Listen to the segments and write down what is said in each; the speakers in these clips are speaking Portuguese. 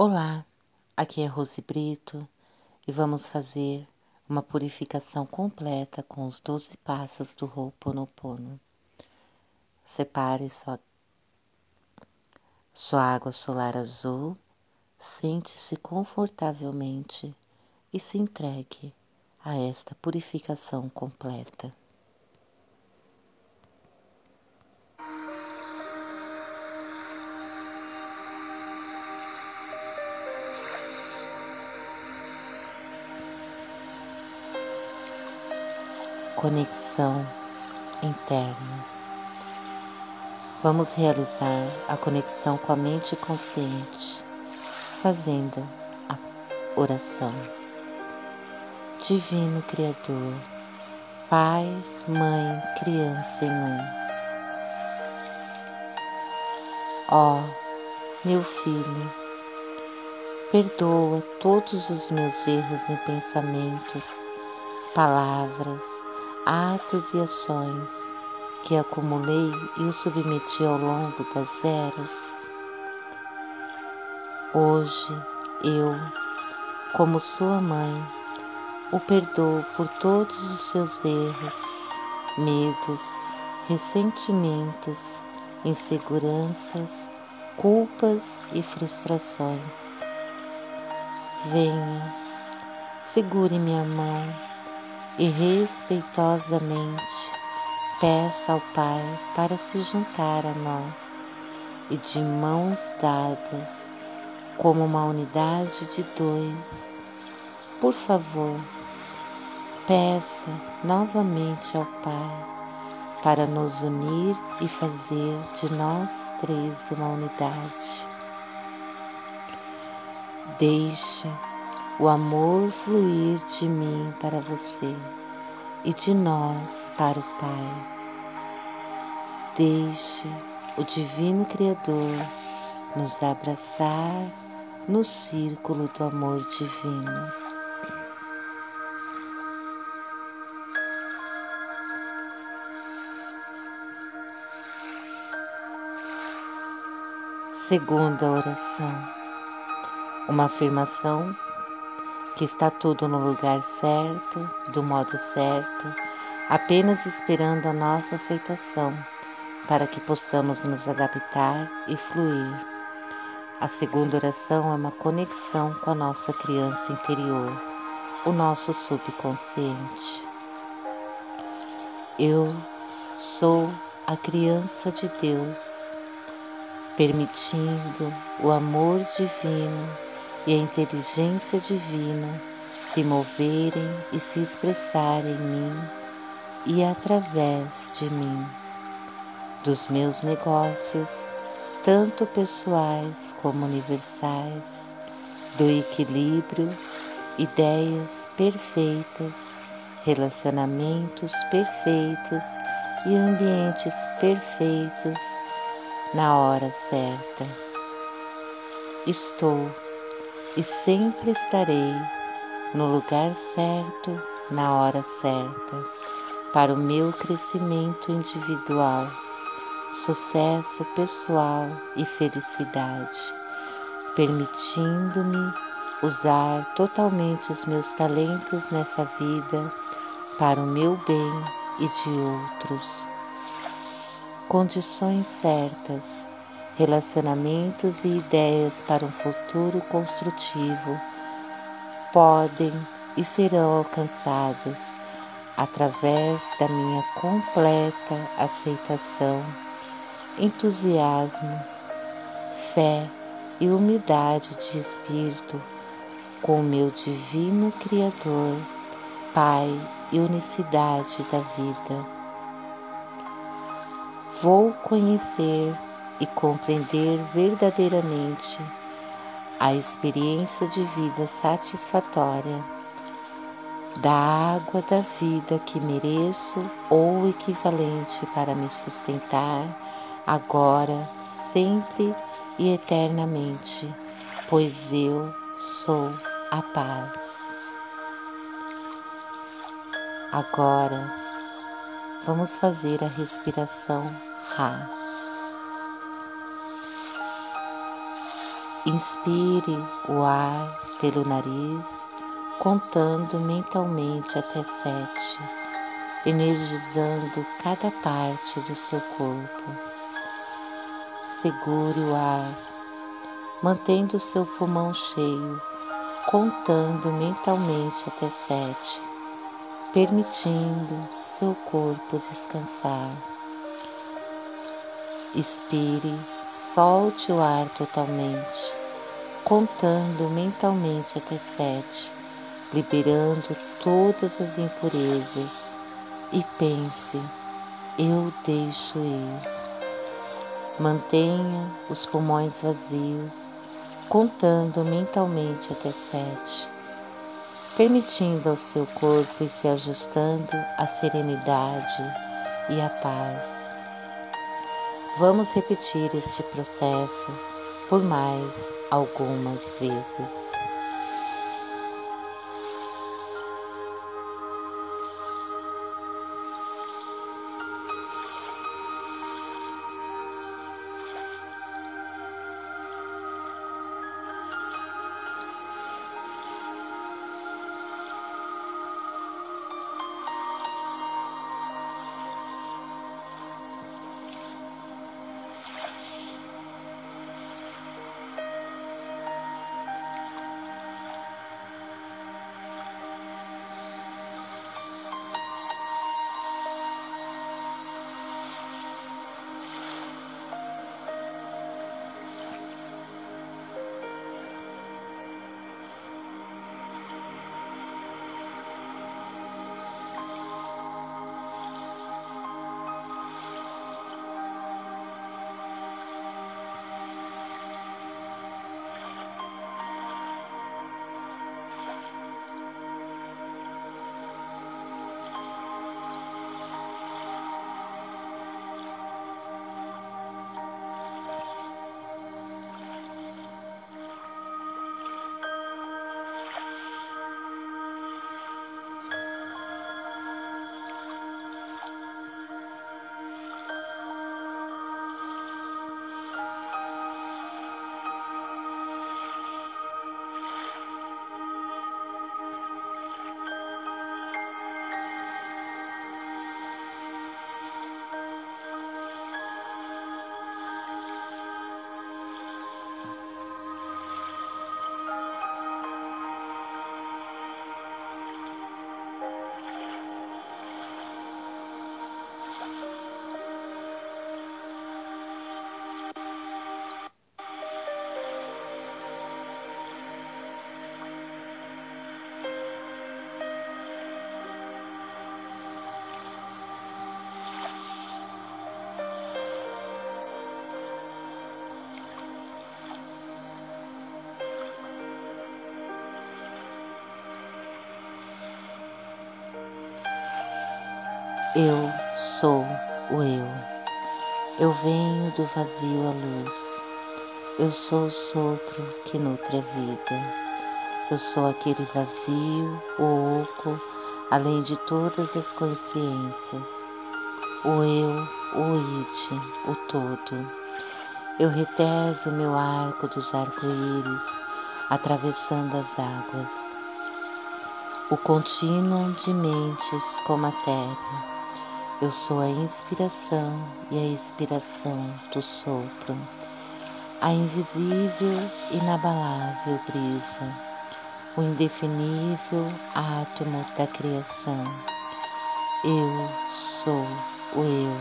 Olá, aqui é Rose Brito e vamos fazer uma purificação completa com os 12 passos do Ho'oponopono. Separe sua, sua água solar azul, sente-se confortavelmente e se entregue a esta purificação completa. Conexão interna. Vamos realizar a conexão com a mente consciente, fazendo a oração. Divino Criador, Pai, Mãe, Criança em um. Ó, oh, meu filho, perdoa todos os meus erros em pensamentos, palavras, atos e ações que acumulei e o submeti ao longo das eras. Hoje eu, como sua mãe, o perdoo por todos os seus erros, medos, ressentimentos, inseguranças, culpas e frustrações. Venha, segure minha mão e respeitosamente peça ao Pai para se juntar a nós e de mãos dadas, como uma unidade de dois, por favor, peça novamente ao Pai para nos unir e fazer de nós três uma unidade. Deixe o amor fluir de mim para você e de nós para o Pai. Deixe o Divino Criador nos abraçar no círculo do amor divino. Segunda oração, uma afirmação que está tudo no lugar certo, do modo certo, apenas esperando a nossa aceitação para que possamos nos adaptar e fluir. A segunda oração é uma conexão com a nossa criança interior, o nosso subconsciente. Eu sou a criança de Deus, permitindo o amor divino e a inteligência divina se moverem e se expressarem em mim e através de mim, dos meus negócios, tanto pessoais como universais, do equilíbrio, ideias perfeitas, relacionamentos perfeitos e ambientes perfeitos na hora certa. Estou e sempre estarei no lugar certo, na hora certa, para o meu crescimento individual, sucesso pessoal e felicidade, permitindo-me usar totalmente os meus talentos nessa vida para o meu bem e de outros. Condições certas relacionamentos e ideias para um futuro construtivo podem e serão alcançados através da minha completa aceitação, entusiasmo, fé e humildade de espírito com o meu divino Criador, Pai e unicidade da vida. Vou conhecer e compreender verdadeiramente a experiência de vida satisfatória da água da vida que mereço ou equivalente para me sustentar agora, sempre e eternamente, pois eu sou a paz. Agora vamos fazer a respiração Ra. Inspire o ar pelo nariz, contando mentalmente até sete, energizando cada parte do seu corpo. Segure o ar, mantendo seu pulmão cheio, contando mentalmente até sete, permitindo seu corpo descansar. Expire, solte o ar totalmente, contando mentalmente até sete, liberando todas as impurezas e pense: eu deixo ir. Mantenha os pulmões vazios, contando mentalmente até sete, permitindo ao seu corpo ir se ajustando à serenidade e à paz. Vamos repetir este processo por mais algumas vezes. Eu sou o eu. Eu venho do vazio à luz. Eu sou o sopro que nutre a vida. Eu sou aquele vazio, o oco, além de todas as consciências. O eu, o id, o todo. Eu reteso meu arco dos arco-íris, atravessando as águas. O contínuo de mentes com matéria eu sou a inspiração e a expiração do sopro, a invisível, inabalável brisa, o indefinível átomo da criação. Eu sou o eu.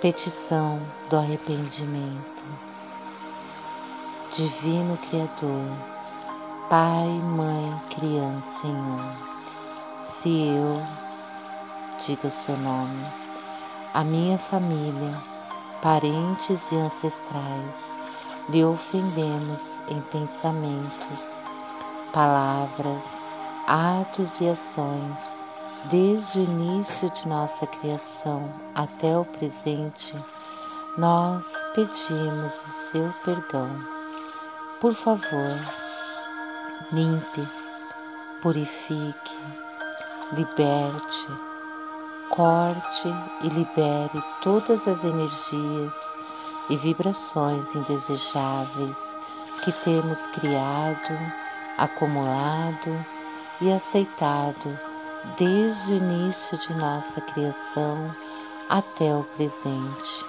Petição do arrependimento. Divino Criador, Pai, Mãe, Criança um. Se eu, diga o seu nome, a minha família, parentes e ancestrais, lhe ofendemos em pensamentos, palavras, atos e ações, desde o início de nossa criação até o presente, nós pedimos o seu perdão. Por favor, limpe, purifique, liberte, corte e libere todas as energias e vibrações indesejáveis que temos criado, acumulado e aceitado desde o início de nossa criação até o presente.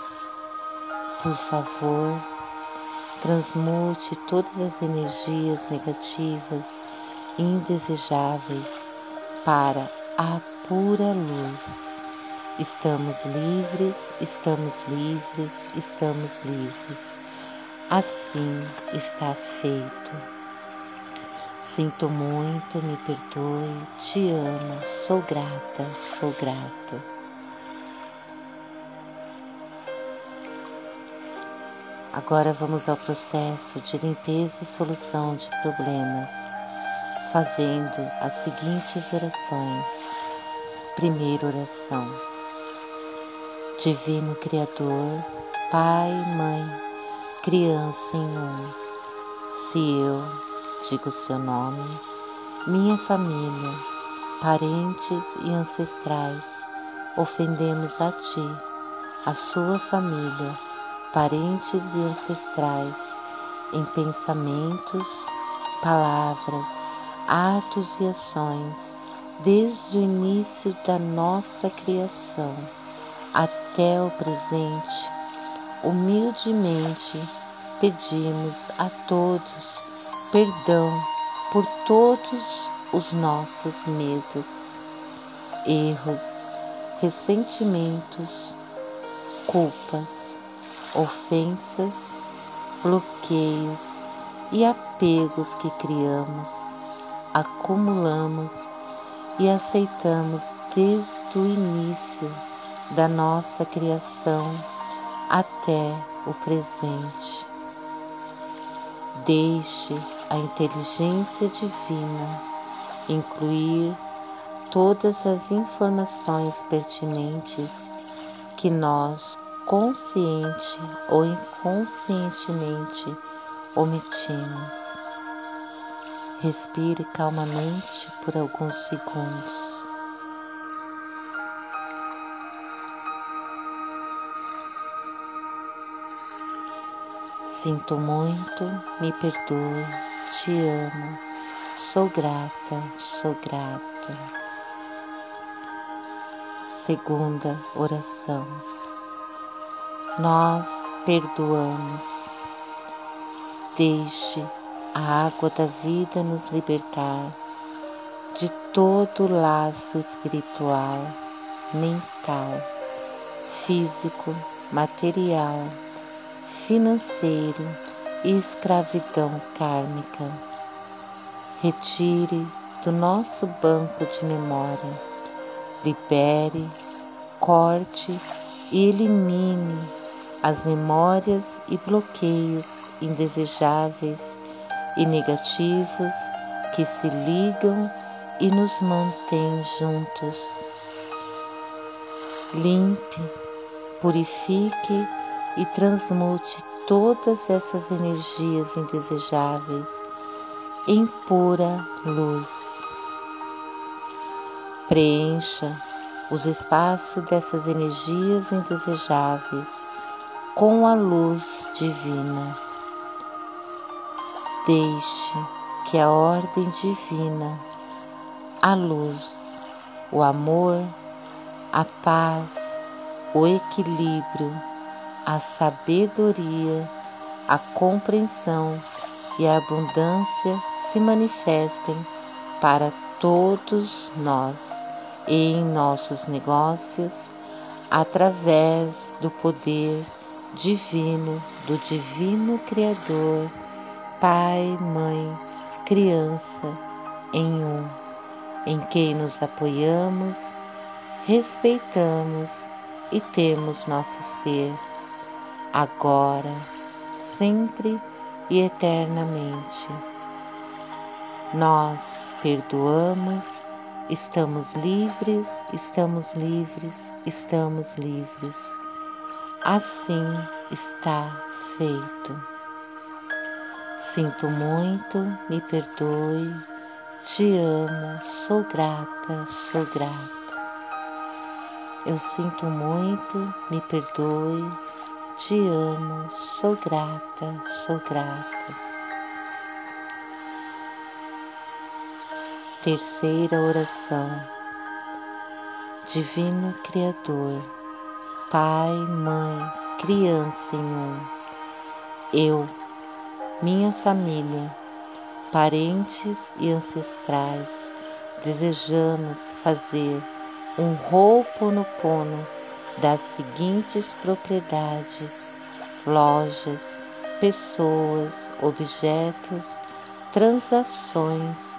Por favor, transmute todas as energias negativas e indesejáveis para a pura luz. Estamos livres, estamos livres, estamos livres. Assim está feito. Sinto muito, me perdoe, te amo, sou grata, sou grato. Agora vamos ao processo de limpeza e solução de problemas, fazendo as seguintes orações. Primeira oração. Divino Criador, Pai, Mãe, Criança em um. Se eu digo seu nome, minha família, parentes e ancestrais, ofendemos a Ti, a sua família, parentes e ancestrais, em pensamentos, palavras, atos e ações, desde o início da nossa criação até o presente, humildemente pedimos a todos perdão por todos os nossos medos, erros, ressentimentos, culpas, ofensas, bloqueios e apegos que criamos, acumulamos e aceitamos desde o início da nossa criação até o presente. Deixe a inteligência divina incluir todas as informações pertinentes que nós consciente ou inconscientemente omitimos. Respire calmamente por alguns segundos. Sinto muito, me perdoe, te amo, sou grata, sou grato. Segunda oração. Nós perdoamos. Deixe a água da vida nos libertar de todo laço espiritual, mental, físico, material, financeiro e escravidão kármica. Retire do nosso banco de memória, libere, corte e elimine as memórias e bloqueios indesejáveis e negativos que se ligam e nos mantêm juntos. Limpe, purifique e transmute todas essas energias indesejáveis em pura luz. Preencha os espaços dessas energias indesejáveis com a luz divina. Deixe que a ordem divina, a luz, o amor, a paz, o equilíbrio, a sabedoria, a compreensão e a abundância se manifestem para todos nós e em nossos negócios através do poder divino do Divino Criador Pai, Mãe, Criança em um, em quem nos apoiamos, respeitamos e temos nosso ser, agora, sempre e eternamente. Nós perdoamos, estamos livres, estamos livres, estamos livres. Assim está feito. Sinto muito, me perdoe, te amo, sou grata, sou grato. Eu sinto muito, me perdoe, te amo, sou grata, sou grata. Terceira oração. Divino Criador, Pai, Mãe, Criança em um, eu, minha família, parentes e ancestrais, desejamos fazer um Ho'oponopono das seguintes propriedades: lojas, pessoas, objetos, transações,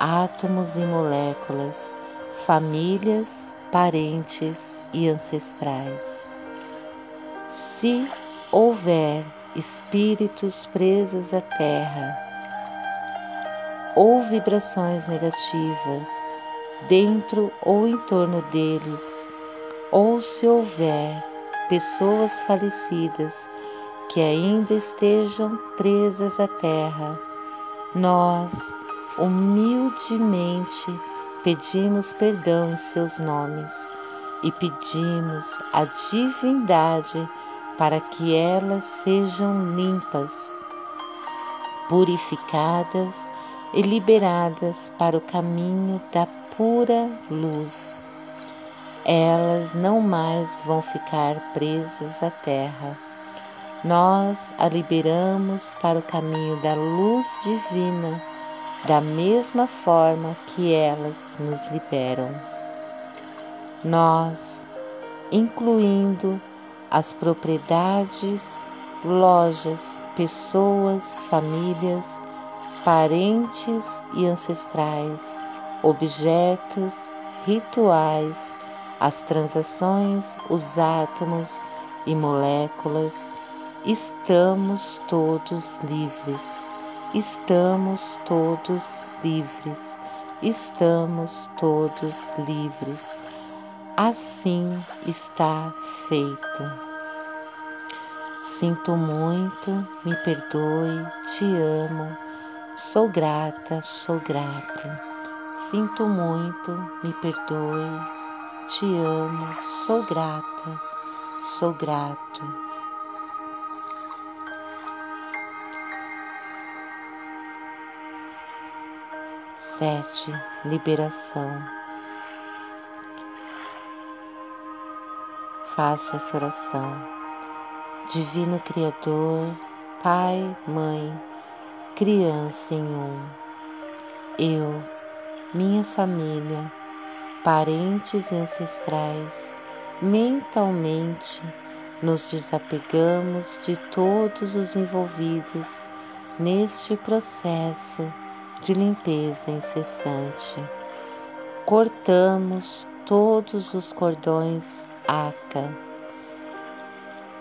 átomos e moléculas, famílias, parentes e ancestrais. Se houver espíritos presos à terra ou vibrações negativas dentro ou em torno deles, ou se houver pessoas falecidas que ainda estejam presas à terra, nós humildemente pedimos perdão em seus nomes e pedimos a divindade para que elas sejam limpas, purificadas e liberadas para o caminho da pura luz elas não mais vão ficar presas à terra. Nós a liberamos para o caminho da luz divina, da mesma forma que elas nos liberam. Nós, incluindo as propriedades, lojas, pessoas, famílias, parentes e ancestrais, objetos, rituais, as transações, os átomos e moléculas, estamos todos livres, estamos todos livres, estamos todos livres. Assim está feito. Sinto muito, me perdoe, te amo, sou grata, sou grato. Sinto muito, me perdoe, te amo, sou grata, sou grato. Sete, liberação. Faça essa oração. Divino Criador, Pai, Mãe, Criança em um. Eu, minha família, parentes e ancestrais, mentalmente nos desapegamos de todos os envolvidos neste processo de limpeza incessante. Cortamos todos os cordões ACA.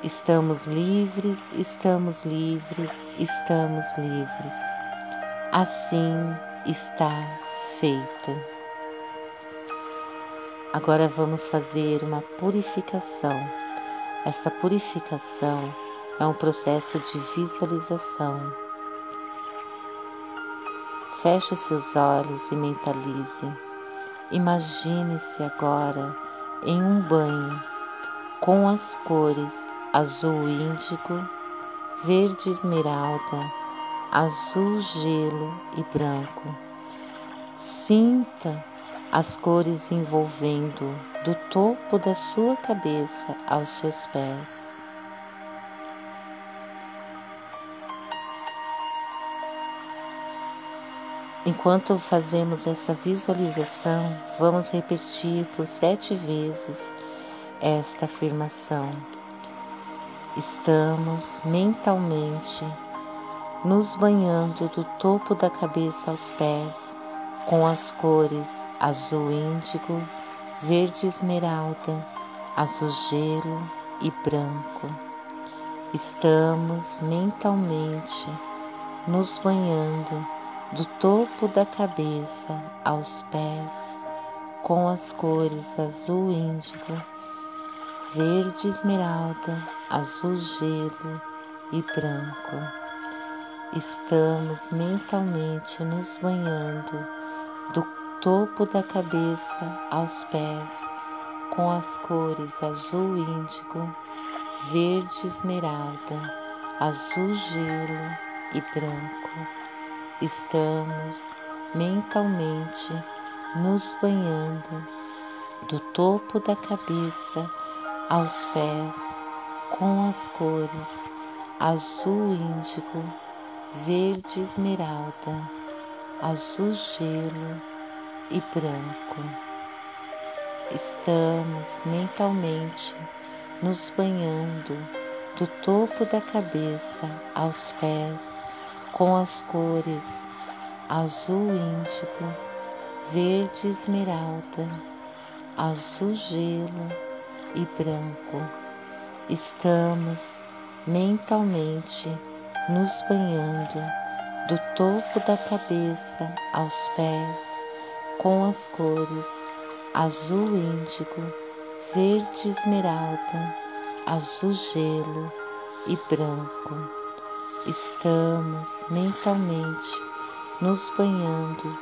Estamos livres, estamos livres, estamos livres. Assim está feito. Agora vamos fazer uma purificação. Essa purificação é um processo de visualização. Feche seus olhos e mentalize. Imagine-se agora em um banho com as cores azul índigo, verde esmeralda, azul gelo e branco. Sinta as cores envolvendo do topo da sua cabeça aos seus pés. Enquanto fazemos essa visualização, vamos repetir por sete vezes esta afirmação. Estamos mentalmente nos banhando do topo da cabeça aos pés com as cores azul índigo, verde esmeralda, azul gelo e branco. Estamos mentalmente nos banhando do topo da cabeça aos pés com as cores azul índigo, verde esmeralda, azul gelo e branco. Estamos mentalmente nos banhando do topo da cabeça aos pés com as cores azul índigo, verde esmeralda, azul gelo e branco. Estamos mentalmente nos banhando do topo da cabeça aos pés com as cores azul índigo, verde esmeralda, azul gelo e branco. Estamos mentalmente nos banhando do topo da cabeça aos pés com as cores azul índigo, verde esmeralda, azul gelo e branco. Estamos mentalmente nos banhando do topo da cabeça aos pés com as cores azul índigo, verde esmeralda, azul gelo e branco. Estamos mentalmente nos banhando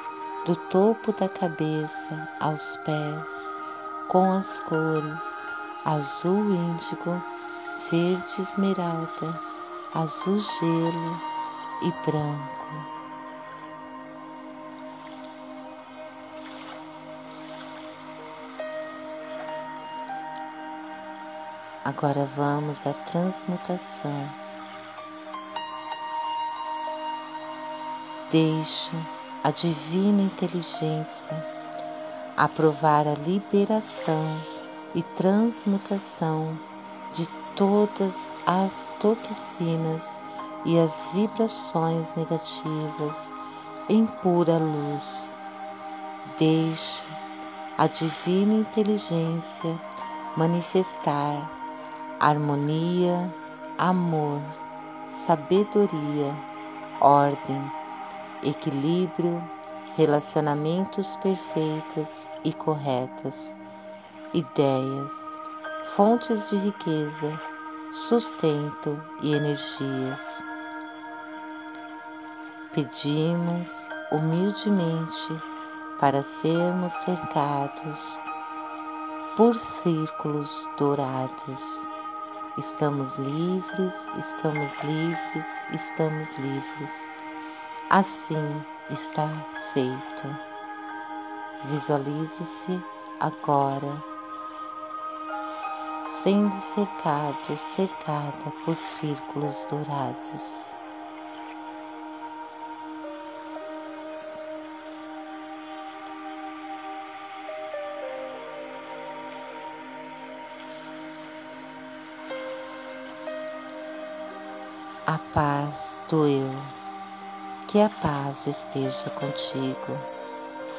do topo da cabeça aos pés com as cores azul índigo, verde esmeralda, azul gelo e branco. Agora vamos à transmutação. Deixo a divina inteligência aprovar a liberação e transmutação de todas as toxinas e as vibrações negativas em pura luz. Deixe a divina inteligência manifestar harmonia, amor, sabedoria, ordem, equilíbrio, relacionamentos perfeitos e corretos, ideias, fontes de riqueza, sustento e energias. Pedimos humildemente para sermos cercados por círculos dourados Estamos livres, estamos livres, estamos livres. Assim está feito. Visualize-se agora sendo cercado, cercada por círculos dourados. a paz do eu. Que a paz esteja contigo,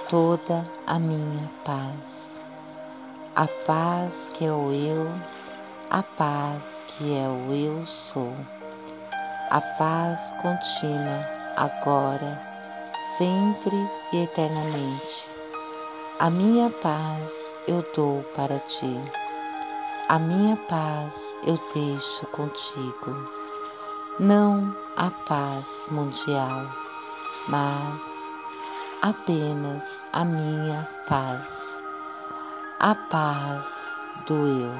toda a minha paz. A paz que é o eu, a paz que é o eu sou. A paz contínua, agora, sempre e eternamente. A minha paz eu dou para ti. A minha paz eu deixo contigo não a paz mundial, mas apenas a minha paz, a paz do eu.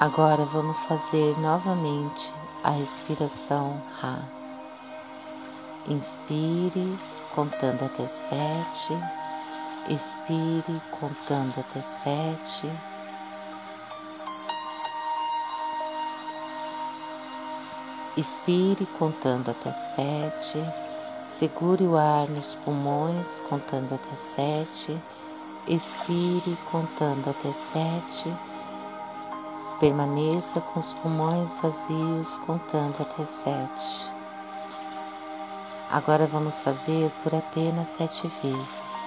Agora vamos fazer novamente a respiração Ra. Inspire contando até sete, expire contando até sete Expire contando até sete. Segure o ar nos pulmões contando até sete. Expire contando até sete. Permaneça com os pulmões vazios contando até sete. Agora vamos fazer por apenas sete vezes.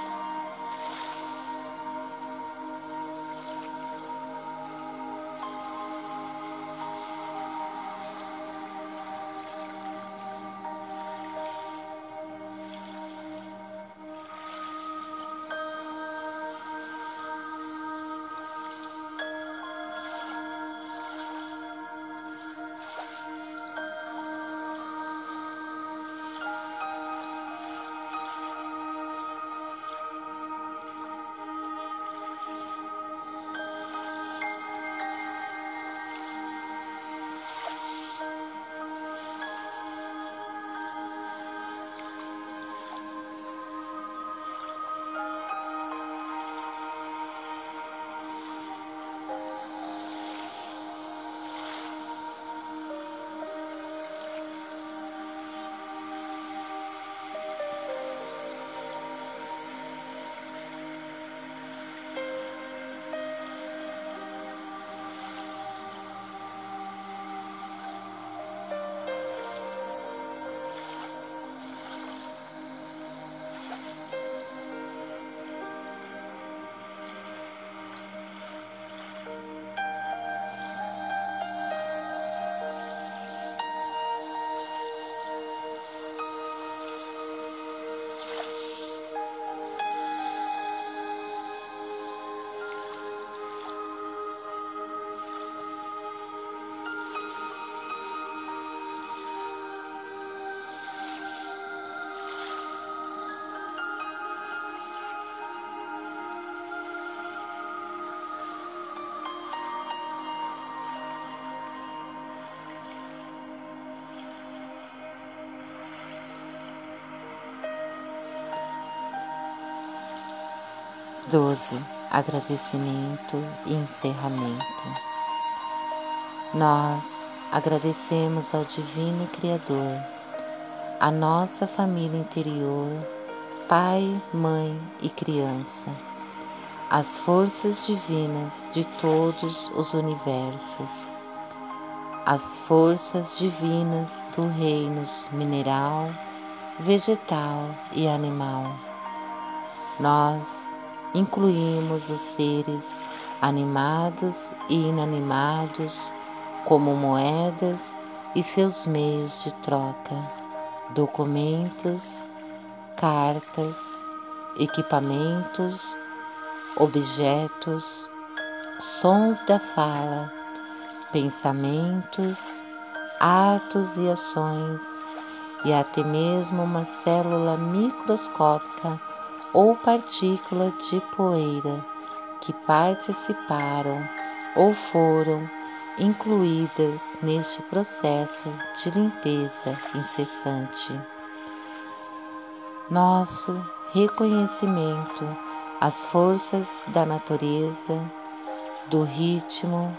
12. Agradecimento e encerramento. Nós agradecemos ao Divino Criador, a nossa família interior, pai, mãe e criança, as forças divinas de todos os universos, as forças divinas do reinos mineral, vegetal e animal. Nós incluímos os seres animados e inanimados como moedas e seus meios de troca, documentos, cartas, equipamentos, objetos, sons da fala, pensamentos, atos e ações, e até mesmo uma célula microscópica ou partícula de poeira que participaram ou foram incluídas neste processo de limpeza incessante. Nosso reconhecimento às forças da natureza, do ritmo,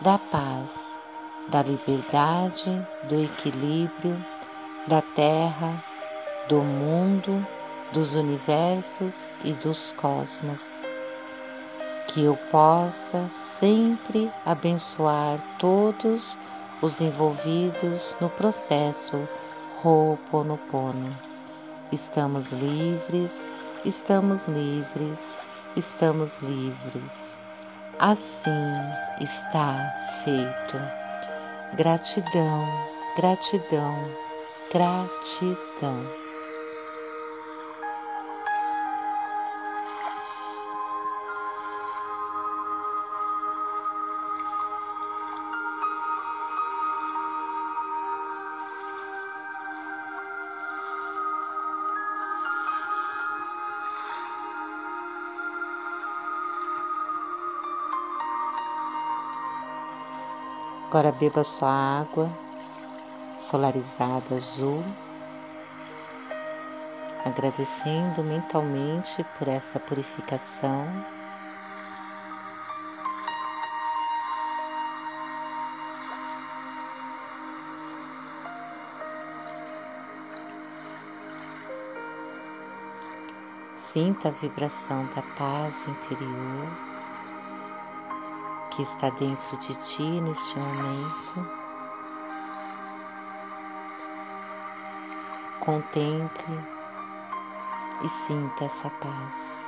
da paz, da liberdade, do equilíbrio, da terra, do mundo dos universos e dos cosmos. Que eu possa sempre abençoar todos os envolvidos no processo Ho'oponopono. Estamos livres, estamos livres, estamos livres. Assim está feito. Gratidão, gratidão, gratidão. Agora beba sua água solarizada azul, agradecendo mentalmente por essa purificação. Sinta a vibração da paz interior que está dentro de ti neste momento. Contemple e sinta essa paz.